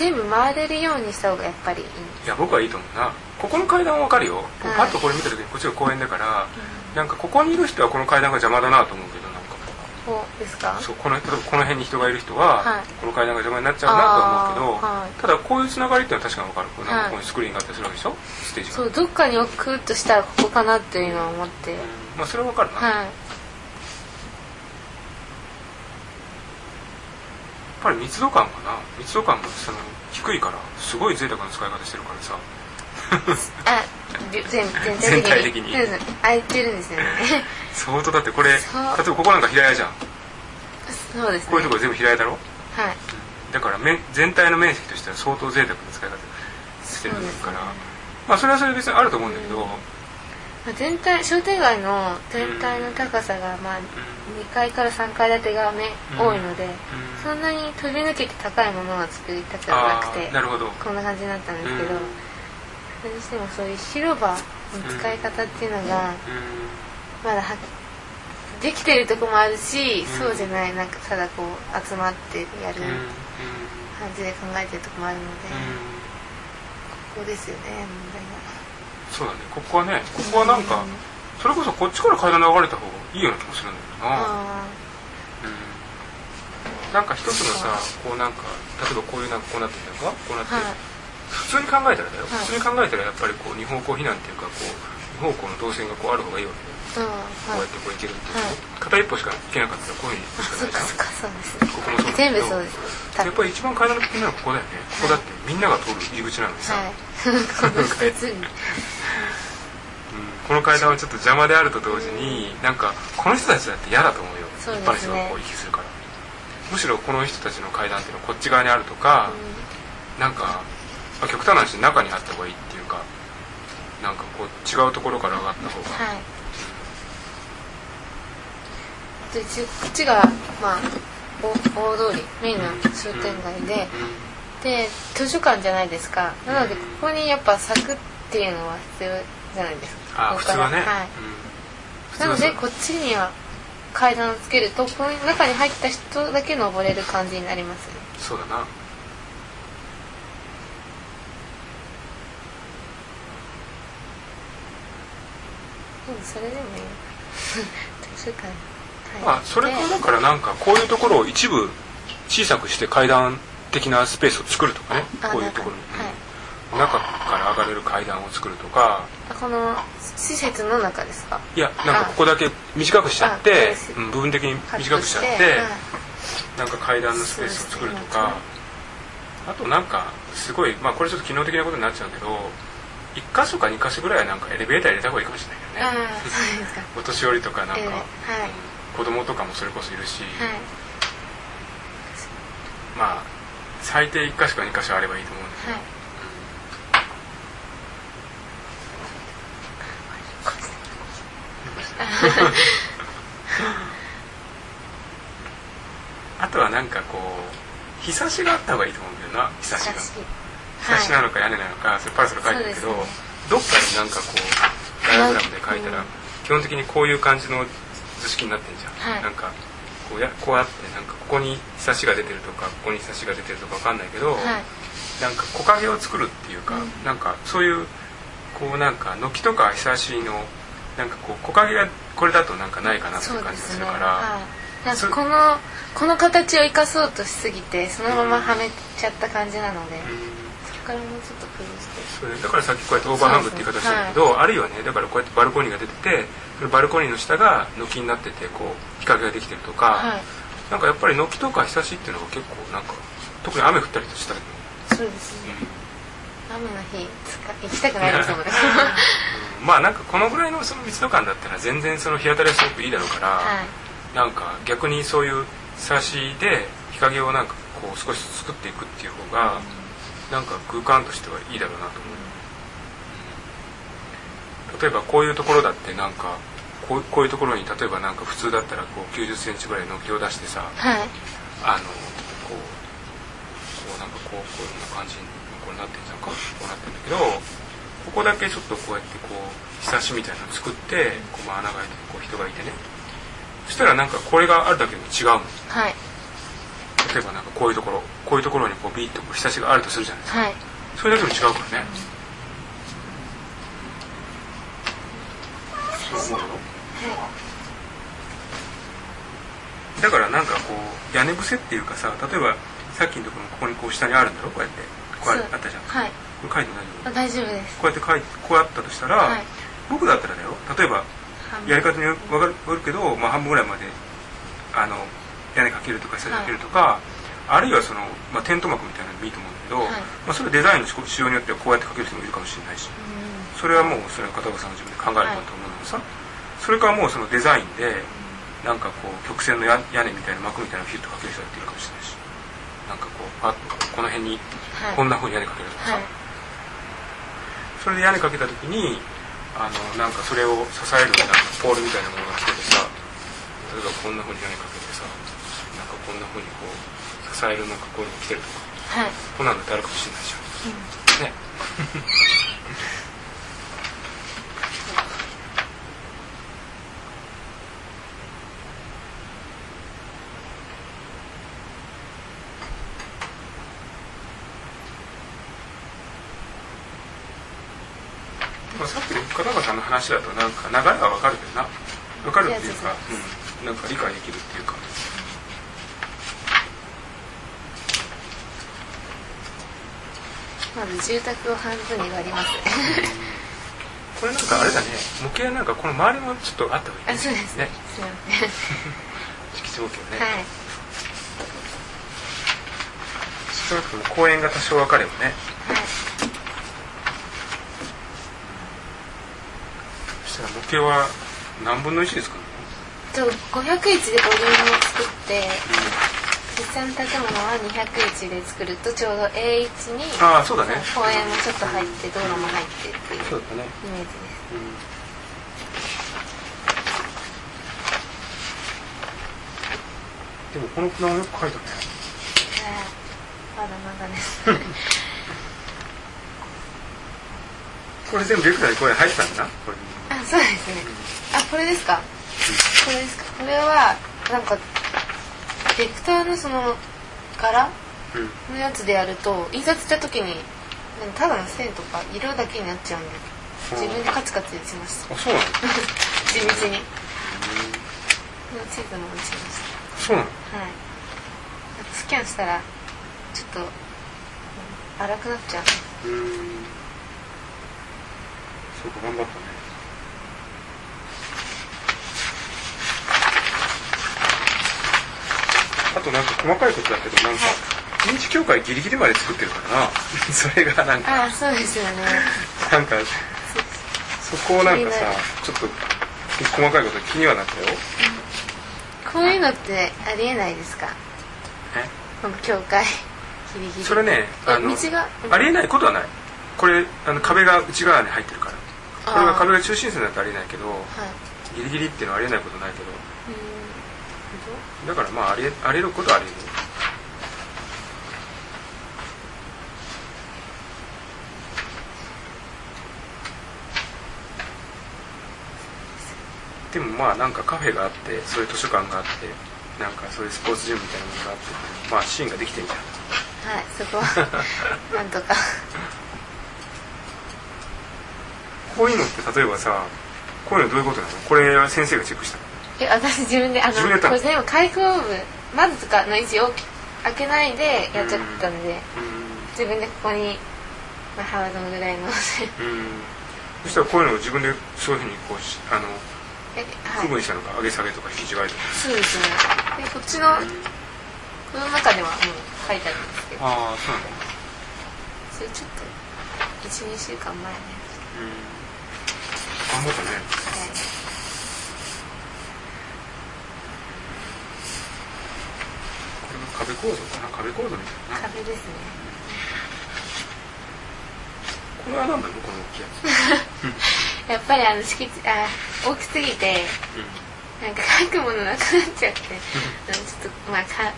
全部回れるようにした方がやっぱりいいいや僕はいいと思うな。ここの階段は分かるよ、はいパッとこれ見た時にこっちが公園だから、なんかここにいる人はこの階段が邪魔だなと思うけどなんか。こうですか？そうこの例えばこの辺に人がいる人は、はい。この階段が邪魔になっちゃうなとは思うけど、はい。ただこういうつながりっていうのは確かに分かる。こうなんかはいここにスクリーンがあったりするわけでしょ？ステージが。そうどっかに置くとしたらここかなっていうのは思って。まあそれは分かるな、はいぱり密度感がな。密度感がその低いからすごい贅沢な使い方してるからさ。あり全全全体体的的に空いてるんですよね。相当だってこれ例えばここなんか平屋じゃん。そうですね。こういうところ全部平屋だろ？はい。だから面全体の面積としては相当贅沢な使い方してるから、まあそれはそれで別にあると思うんだけど、まあ全体商店街の全体の高さがまあ2階から3階建てがめうん。多いのでそんなに飛び抜けて高いものは作りたくはなくあてあなるほど。こんな感じになったんですけどうん。それにしてもそういう広場の使い方っていうのがうまだはできてるとこもあるしうん。そうじゃないなんかただこう集まってやる感じで考えてるとこもあるのでうん。ここですよね問そうだね。ここはねここはなんかうん。それこそこっちから階段流れた方がいいような気もするんだけどな、うん、なんか一つのさこうなんか例えばこういうなんかこうなってるのかこうなってはい。普通に考えたらだよ、はい。普通に考えたらやっぱりこう二方向避難っていうかこう二方向の動線がこうある方がいいわけだよ。うん。こうはいやってこう行けるっていう、はい。片一方しか行けなかったらこういうふうにしかないじゃんかそっかそうですねここもそう全部そうです。やっぱり一番階段の危険なのはここだよね。ここだってみんなが通る入り口なのにさ、はい この2つにうんこの階段はちょっと邪魔であると同時になんかこの人たちだって嫌だと思うよ。そうね。般の人がこう行き来するから。むしろこの人たちの階段っていうのはこっち側にあるとか、なんか、まあ、極端な話中にあった方がいいっていうかなんかこう違うところから上がった方が、はい。でこっちがまあお大通りメインの商店街でで図書館じゃないですか。なのでここにやっぱ柵っていうのは必要じゃないですかあ普通はね、はい。なのでこっちには階段をつけるとこの中に入った人だけ登れる感じになります。ねそうだな。それでもいい 図書館まあそれかだからなんかこういうところを一部小さくして階段的なスペースを作るとかね。あこういうところ。はいうん中から上がれる階段を作るとか。あこの施設の中ですか？いやなんかここだけ短くしちゃって部分的に短くしちゃって、はいなんか階段のスペースを作るとか、あとなんかすごいまあこれちょっと機能的なことになっちゃうけど1箇所か2箇所ぐらいはなんかエレベーター入れた方がいいかもしれないよね。お年寄りとかなんか、ええはい。子供とかもそれこそいるし、はい。まあ最低1箇所か2箇所あればいいと思うんだけど、はい あとはなんかこう日差しがあった方がいいと思うんだよな日差しが。私日差しなのか屋根なのかそれパラソル書いてるけど、そうですどっかになんかこうダイアグラムで書いたら、うん。基本的にこういう感じの図式になってんじゃん、はい。なんかこうやこうやってなんかここに日差しが出てるとかここに日差しが出てるとかわかんないけど、はい。なんか木陰を作るっていうか、うん。なんかそういうこうなんか軒とか日差しのなんかこう木陰がこれだとなんかないかなっていう感じがするから、はい、このこの形を生かそうとしすぎてそのままはめちゃった感じなので、うん。それからもうちょっと工夫して。それだからさっきこうやってオーバーハングって言い方したんだけど、あるいはねだからこうやってバルコニーが出ててそのバルコニーの下が軒になっててこう日陰ができてるとか、はい。なんかやっぱり軒とか日差しっていうのが結構なんか特に雨降ったりしたりも、そうですね雨の日使行きたくないですもんねうん。まあなんかこのぐらいのその密度感だったら全然その日当たりはすごくいいだろうから、はい。なんか逆にそういう日差しで日陰をなんかこう少し作っていくっていう方が、なんか空間としてはいいだろうなと思う、例えばこういうところだってなんかこうこういうところに例えばなんか普通だったらこう9 0センチぐらいの木を出してさはい。あのこうこうなんかこうこういう感じになってんじゃんかこうなってんだけどここだけちょっとこうやってこうひさしみたいなの作ってこうまあ穴が開いてこう人がいてね。そしたらなんかこれがあるだけでも違うもんはい。例えばなんかこういうところこういうところにこうビーッとこうひさしがあるとするじゃないですか。はい。それだけでも違うからね。そう思うよだからなんかこう屋根伏せっていうかさ例えばさっきのところここにこう下にあるんだろ？こうやってこうやってあったじゃん。はい。これ書いて大丈あ大丈夫です。夫こうやって書いてこうやったとしたら、はい。僕だったらだよ。例えばやり方による分かるけど、まあ、半分ぐらいまであの屋根かけるとか下にかけるとか、あるいはその、まあ、テント幕みたいなのでもいいと思うんだけど、はい。まあ、それデザインの仕仕様によってはこうやってかける人もいるかもしれないしうん。それはもうそれは片岡さんの自分で考えることだと思うんだけどさ、それからもうそのデザインでなんかこう曲線の屋屋根みたいな幕みたいなのをヒュッとかける人だっているかもしれないしなんかこうパッとこの辺にはい。こんな風に屋根かけるとか。さ、はい。それで屋根かけた時にあのなんかそれを支えるなんかポールみたいなものが来ててさ例えばこんな風に屋根かけてさなんかこんな風にこう支えるなんかこういうのが来てるとか。はい。こんなのってあるかもしれないじゃん、ねまあ、さっきの片岡さんの話だとなんか流れはわかるけどな。わかるっていうか、うん、なんか理解できるっていうか。まず住宅を半分に割ります これなんかあれだね。模型なんかこの周りもちょっとあった方がいいあそうです。ね。ねすいません。敷地模型ね、はい。少なくとも公園が多少分かればねはいそしたら模型は何分の1ですか？ねと501でボリュームを作って実際の建物は201で作るとちょうど A1 にああそうだね。公園もちょっと入って道路も入ってっていうイメージです。でもこのプランよく書いたねはいまだまだです これ全部レクラにこれ入ってたんだなこれあそうですね。あこれですか？これですか？これはなんかベクターのその柄うん。のやつでやると印刷した時にただの線とか色だけになっちゃうんで自分でカツカツ打ちましたあそうなの？地道に。この地図も打ちましそうなの？たはい。スキャンしたらちょっとうん荒くなっちゃう。うーん。そうか頑張ったねあとなんか細かいことだけどなんか臨時協会ギリギリまで作ってるからな。それがなんかああそうですよね。なんかそこをなんかさちょっと細かいこと気にはなったよ。こういうのってありえないですか？え？この教会。ギリギリ。それねえあのありえないことはない。これあの壁が内側に入ってるから。これが壁が中心線だとありえないけどはい。ギリギリっていうのはありえないことないけどうんだからまあありえありえることはありえる。でもまあなんかカフェがあってそういう図書館があってなんかそういうスポーツジムみたいなものがあってまあシーンができてんじゃん。はいそこ。は なんとか。こういうのって例えばさこういうのどういうことなの？これは先生がチェックしたの？え私自分であの自分でやったの？これ全部開口部まずとかの位置を開けないでやっちゃったんで自分でここに、まあ、ハードぐらいのうんうんそしたらこういうのを自分でそういうふうにこうしあのえはい。区分したのか上げ下げとか引き違いとか。そうですね。でこっちのこの中ではもう書いてあるんですけど。ああそうなんだ。それちょっと12週間前のや頑張ったねつはいこれが壁構造かな？壁構造みたいな。壁ですね。これは何なのこの大きいやつ。やっぱりあの敷地あ大きすぎてなんか書くものなくなっちゃってうんちょっとまあか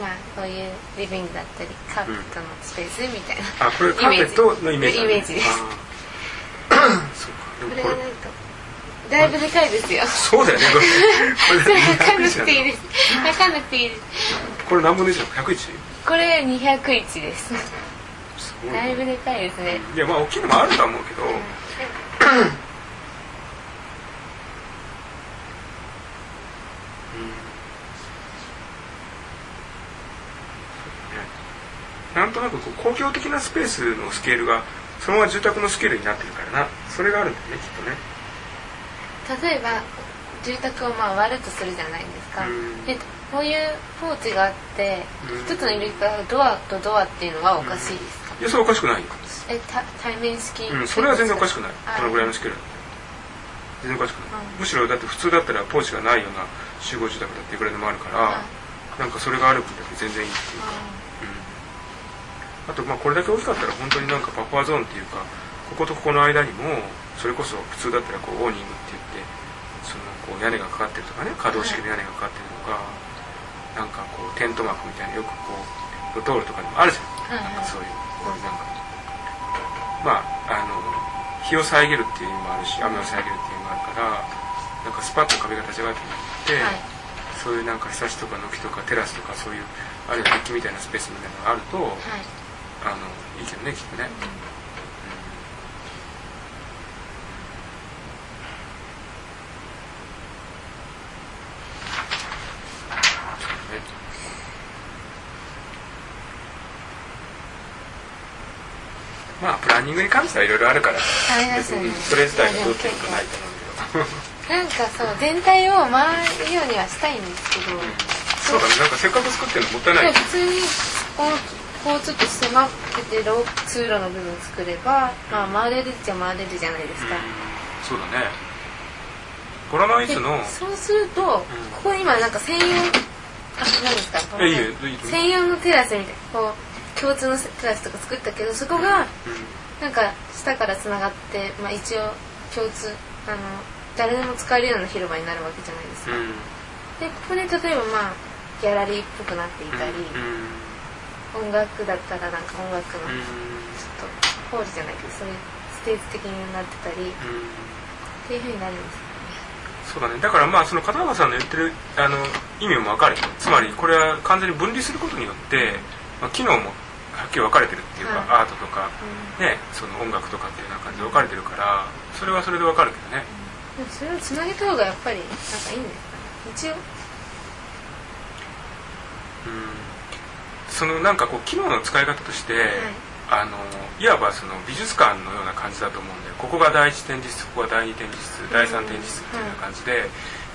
まあこういうリビングだったりカーペットのスペースみたいな、あこれカーペットのイメージイメージ。です。そうか。これないとだいぶでかいですよ。そうだよね。これ。これ分かんな101くていいです。分かんなくていいですこれ何分の1なの 101? これ201です。だいぶでかいですね。いやまあ大きいのもあるとは思うけど、なんとなくこう公共的なスペースのスケールがそのまま住宅のスケールになってるからな。それがあるんだよねきっとね。例えば住宅をまあ割るとするじゃないですか、うん。でこういうポーチがあってうん。一つの入り口からドアとドアっていうのはおかしいですか、いやそれはおかしくないよ、えた対面式、うん、それは全然おかしくない。あ。このぐらいのスケール。だ全然おかしくない、うん。むしろだって普通だったらポーチがないような集合住宅だっていくらでもあるから、なんかそれがある分だけ全然いいっていうか、うん、あとまあこれだけ大きかったら本当になんかバッファーゾーンっていうかこことここの間にもそれこそ普通だったらこうオーニングって言ってそのこう屋根がかかってるとかね可動式の屋根がかかってるとか、なんかこうテント幕みたいなよくこうドトールとかにもあるじゃん、なんかそういうこういうなんかまああの日を遮るっていう意味もあるし雨を遮るっていう意味もあるからなんかスパッと壁が立ち上がってなって、はい。そういうなんかひさしとか軒とかテラスとかそういうあるいはデッキみたいなスペースみたいなのがあると、はい。あのいいけどねきっとね、そうねまあプランニングに関してはいろいろあるから。ね。別にそれ自体がどうっていうことはないと思うけど。なんかそう全体を回るようにはしたいんですけど、そうだね。なんかせっかく作ってるのもったいないで普通にこうこうちょっと狭くてロー通路の部分作れば、まあ、回れるっちゃ回れるじゃないですか、そうだね。ボラノイズのでそうすると、ここに今なんか専用あ何ですか？専用のテラスみたいな。こう共通のテラスとか作ったけどそこがなんか下からつながって、まあ、一応共通あの誰でも使えるような広場になるわけじゃないですか、でここで例えばまあギャラリーっぽくなっていたり、音楽だったらなんか音楽のちょっとホールじゃないけどそういうステージ的になってたりっていうふうになるんですそうだね。だからまあその片岡さんの言ってるあの意味も分かるよつまりこれは完全に分離することによって、まあ、機能もはっきり分かれてるっていうか、はアートとか、うね、その音楽とかっていうような感じで分かれてるからそれはそれで分かるけどね。でもそれをつなげた方がやっぱりなんかいいんですかね一応。そのなんかこう機能の使い方として、あのいわばその美術館のような感じだと思うんでここが第一展示室ここが第二展示室第三展示室っていうような感じで、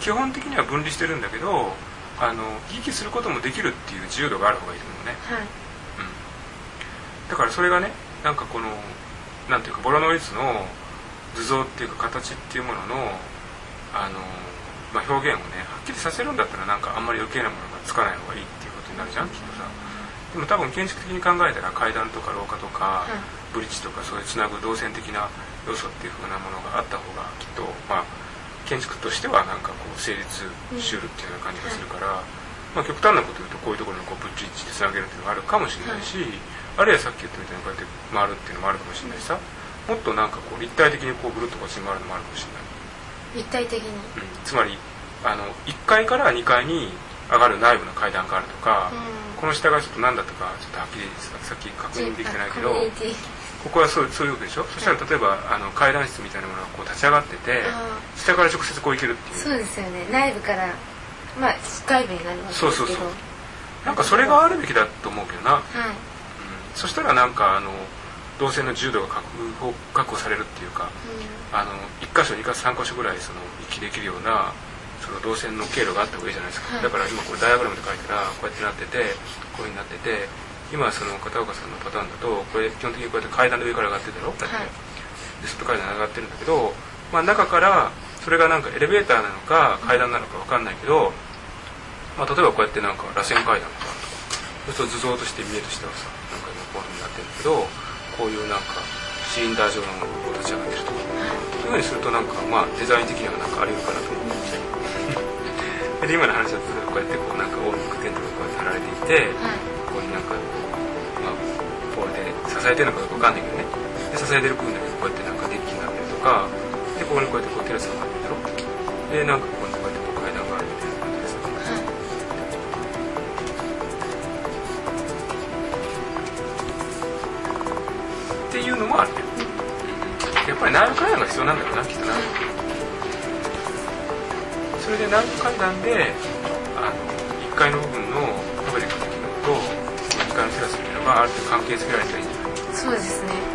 基本的には分離してるんだけどあの行き来することもできるっていう自由度がある方がいいと思うね、はい。うん、だからそれがねなんかこのなんていうかボラノイズの図像っていうか形っていうもののあの、まあ、表現をねはっきりさせるんだったらなんかあんまり余計なものがつかない方がいいっていうことになるじゃんきっとさ。でも多分建築的に考えたら階段とか廊下とか、ブリッジとかそういうつなぐ動線的な要素っていう風なものがあった方がきっとまあ建築としてはなんかこう成立しうるっていうような感じがするから、まあ、極端なこと言うとこういうところにこうブリッジでつなげるっていうのがあるかもしれないし、あるいはさっき言ったみたいにこうやって回るっていうのもあるかもしれないしさもっとなんかこう立体的にこうぐるっとこっちに回るのもあるかもしれない、立体的に。うん、つまりあの1階から2階に上がる内部の階段があるとか、うん。この下がちょっと何だったかちょっとはっきりささっき確認できてないけどここはそうそういうわけでしょ、そしたら例えばあの階段室みたいなものがこう立ち上がっててあ下から直接こう行けるっていう。そうですよね。内部からまあ外部になるわけですけど。そうそうそう。なんかそれがあるべきだと思うけどな、うん、はいそしたらなんかあの動線の自由度が確保確保されるっていうかあの1箇所2箇所3箇所ぐらいその行きできるようなその動線の経路があった方がいいじゃないですか、はい。だから今これダイアグラムで書いたらこうやってなっててこういうふうになってて今その片岡さんのパターンだとこれ基本的にこうやって階段の上から上がってるだろ？こうやって、はい。で外階段上がってるんだけど、まあ、中からそれがなんかエレベーターなのか階段なのか分かんないけど、まあ、例えばこうやってなんか螺旋階段とかそうすると図像として見えとしてはさなんかこういうふうになってるけどこういうなんかシリンダー状のものがこう立ち上がってるとかそういうふうにするとなんかまあデザイン的にはなんかあり得るかなと思って。で今の話だとこうやってこうなんか大きくテントがこうやって張られていてはいここになんかまあポールで支えてるのかどうかわかんないけどね。で支えてる部分だけどこうやってなんかデッキになってるとかここにこうやってこうテラスがあるんだろでなんかここにこうやってこう階段があるみたいな感じですはいっていうのもあるねやっぱり内部階段が必要なんだろうなきっとなそれで内部階段であの1階の部分のトイレの機能と2階のテラスっていうのがある程度関係づけられたらいいんじゃないそうですね。